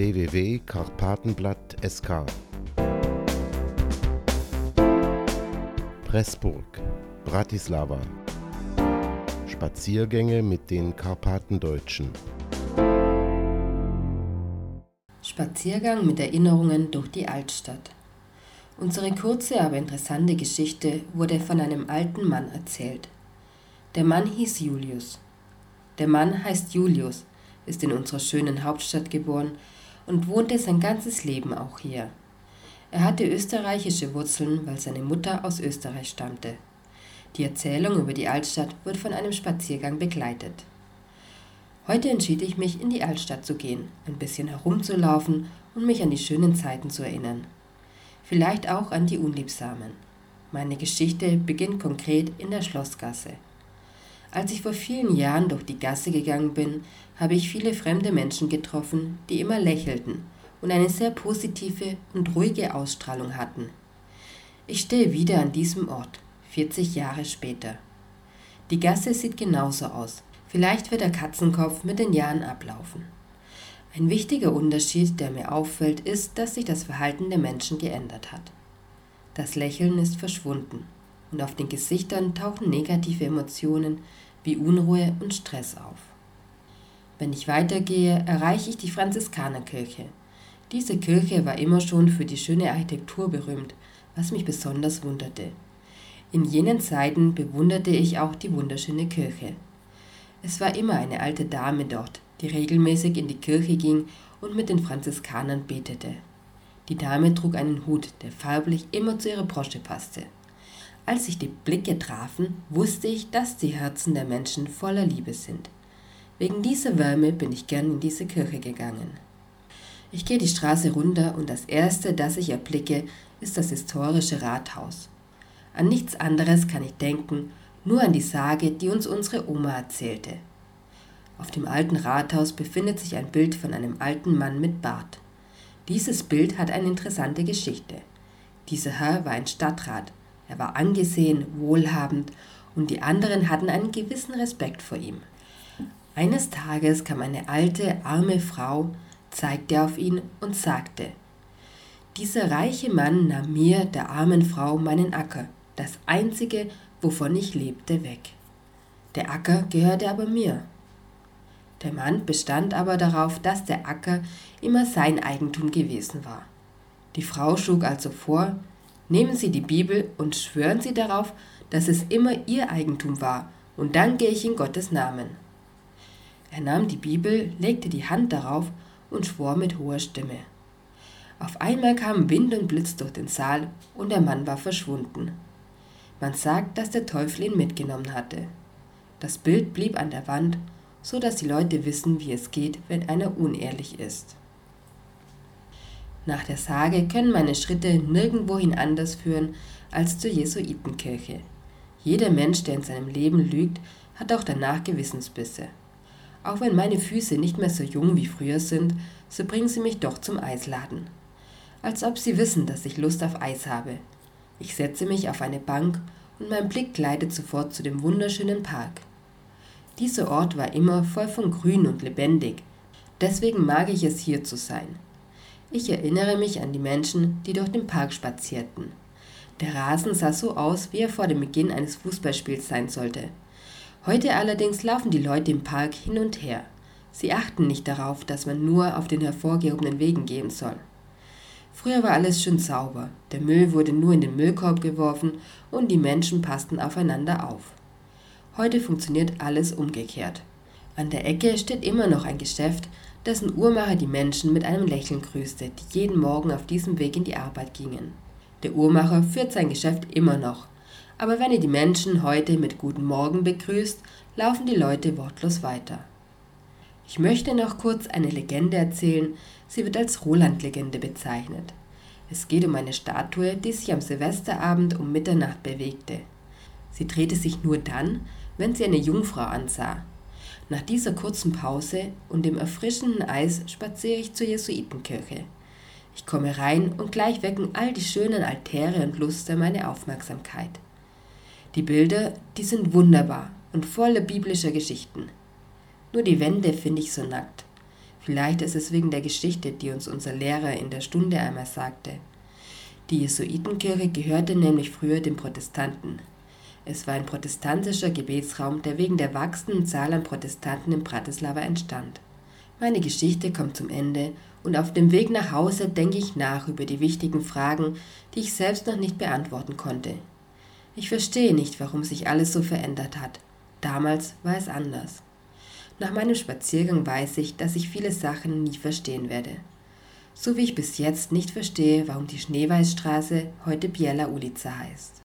www.karpatenblatt.sk Pressburg, Bratislava Spaziergänge mit den Karpatendeutschen Spaziergang mit Erinnerungen durch die Altstadt. Unsere kurze, aber interessante Geschichte wurde von einem alten Mann erzählt. Der Mann hieß Julius. Der Mann heißt Julius, ist in unserer schönen Hauptstadt geboren und wohnte sein ganzes Leben auch hier. Er hatte österreichische Wurzeln, weil seine Mutter aus Österreich stammte. Die Erzählung über die Altstadt wird von einem Spaziergang begleitet. Heute entschied ich mich, in die Altstadt zu gehen, ein bisschen herumzulaufen und mich an die schönen Zeiten zu erinnern. Vielleicht auch an die Unliebsamen. Meine Geschichte beginnt konkret in der Schlossgasse. Als ich vor vielen Jahren durch die Gasse gegangen bin, habe ich viele fremde Menschen getroffen, die immer lächelten und eine sehr positive und ruhige Ausstrahlung hatten. Ich stehe wieder an diesem Ort, 40 Jahre später. Die Gasse sieht genauso aus, Vielleicht wird der Katzenkopf mit den Jahren ablaufen. Ein wichtiger Unterschied, der mir auffällt, ist, dass sich das Verhalten der Menschen geändert hat. Das Lächeln ist verschwunden und auf den Gesichtern tauchen negative Emotionen wie Unruhe und Stress auf. Wenn ich weitergehe, erreiche ich die Franziskanerkirche. Diese Kirche war immer schon für die schöne Architektur berühmt, was mich besonders wunderte. In jenen Zeiten bewunderte ich auch die wunderschöne Kirche. Es war immer eine alte Dame dort, die regelmäßig in die Kirche ging und mit den Franziskanern betete. Die Dame trug einen Hut, der farblich immer zu ihrer Brosche passte. Als sich die Blicke trafen, wusste ich, dass die Herzen der Menschen voller Liebe sind. Wegen dieser Wärme bin ich gern in diese Kirche gegangen. Ich gehe die Straße runter und das erste, das ich erblicke, ist das historische Rathaus. An nichts anderes kann ich denken nur an die Sage, die uns unsere Oma erzählte. Auf dem alten Rathaus befindet sich ein Bild von einem alten Mann mit Bart. Dieses Bild hat eine interessante Geschichte. Dieser Herr war ein Stadtrat, er war angesehen, wohlhabend und die anderen hatten einen gewissen Respekt vor ihm. Eines Tages kam eine alte, arme Frau, zeigte auf ihn und sagte, dieser reiche Mann nahm mir, der armen Frau, meinen Acker, das einzige, wovon ich lebte, weg. Der Acker gehörte aber mir. Der Mann bestand aber darauf, dass der Acker immer sein Eigentum gewesen war. Die Frau schlug also vor, nehmen Sie die Bibel und schwören Sie darauf, dass es immer Ihr Eigentum war, und dann gehe ich in Gottes Namen. Er nahm die Bibel, legte die Hand darauf und schwor mit hoher Stimme. Auf einmal kamen Wind und Blitz durch den Saal, und der Mann war verschwunden. Man sagt, dass der Teufel ihn mitgenommen hatte. Das Bild blieb an der Wand, so dass die Leute wissen, wie es geht, wenn einer unehrlich ist. Nach der Sage können meine Schritte nirgendwohin anders führen als zur Jesuitenkirche. Jeder Mensch, der in seinem Leben lügt, hat auch danach Gewissensbisse. Auch wenn meine Füße nicht mehr so jung wie früher sind, so bringen sie mich doch zum Eisladen. Als ob sie wissen, dass ich Lust auf Eis habe, ich setze mich auf eine Bank und mein Blick gleitet sofort zu dem wunderschönen Park. Dieser Ort war immer voll von Grün und lebendig. Deswegen mag ich es hier zu sein. Ich erinnere mich an die Menschen, die durch den Park spazierten. Der Rasen sah so aus, wie er vor dem Beginn eines Fußballspiels sein sollte. Heute allerdings laufen die Leute im Park hin und her. Sie achten nicht darauf, dass man nur auf den hervorgehobenen Wegen gehen soll. Früher war alles schön sauber, der Müll wurde nur in den Müllkorb geworfen und die Menschen passten aufeinander auf. Heute funktioniert alles umgekehrt. An der Ecke steht immer noch ein Geschäft, dessen Uhrmacher die Menschen mit einem Lächeln grüßte, die jeden Morgen auf diesem Weg in die Arbeit gingen. Der Uhrmacher führt sein Geschäft immer noch, aber wenn er die Menschen heute mit Guten Morgen begrüßt, laufen die Leute wortlos weiter. Ich möchte noch kurz eine Legende erzählen, sie wird als Roland-Legende bezeichnet. Es geht um eine Statue, die sich am Silvesterabend um Mitternacht bewegte. Sie drehte sich nur dann, wenn sie eine Jungfrau ansah. Nach dieser kurzen Pause und dem erfrischenden Eis spaziere ich zur Jesuitenkirche. Ich komme rein und gleich wecken all die schönen Altäre und Luster meine Aufmerksamkeit. Die Bilder, die sind wunderbar und voller biblischer Geschichten. Nur die Wände finde ich so nackt. Vielleicht ist es wegen der Geschichte, die uns unser Lehrer in der Stunde einmal sagte. Die Jesuitenkirche gehörte nämlich früher den Protestanten. Es war ein protestantischer Gebetsraum, der wegen der wachsenden Zahl an Protestanten in Bratislava entstand. Meine Geschichte kommt zum Ende und auf dem Weg nach Hause denke ich nach über die wichtigen Fragen, die ich selbst noch nicht beantworten konnte. Ich verstehe nicht, warum sich alles so verändert hat. Damals war es anders. Nach meinem Spaziergang weiß ich, dass ich viele Sachen nie verstehen werde. So wie ich bis jetzt nicht verstehe, warum die Schneeweißstraße heute Biela Ulica heißt.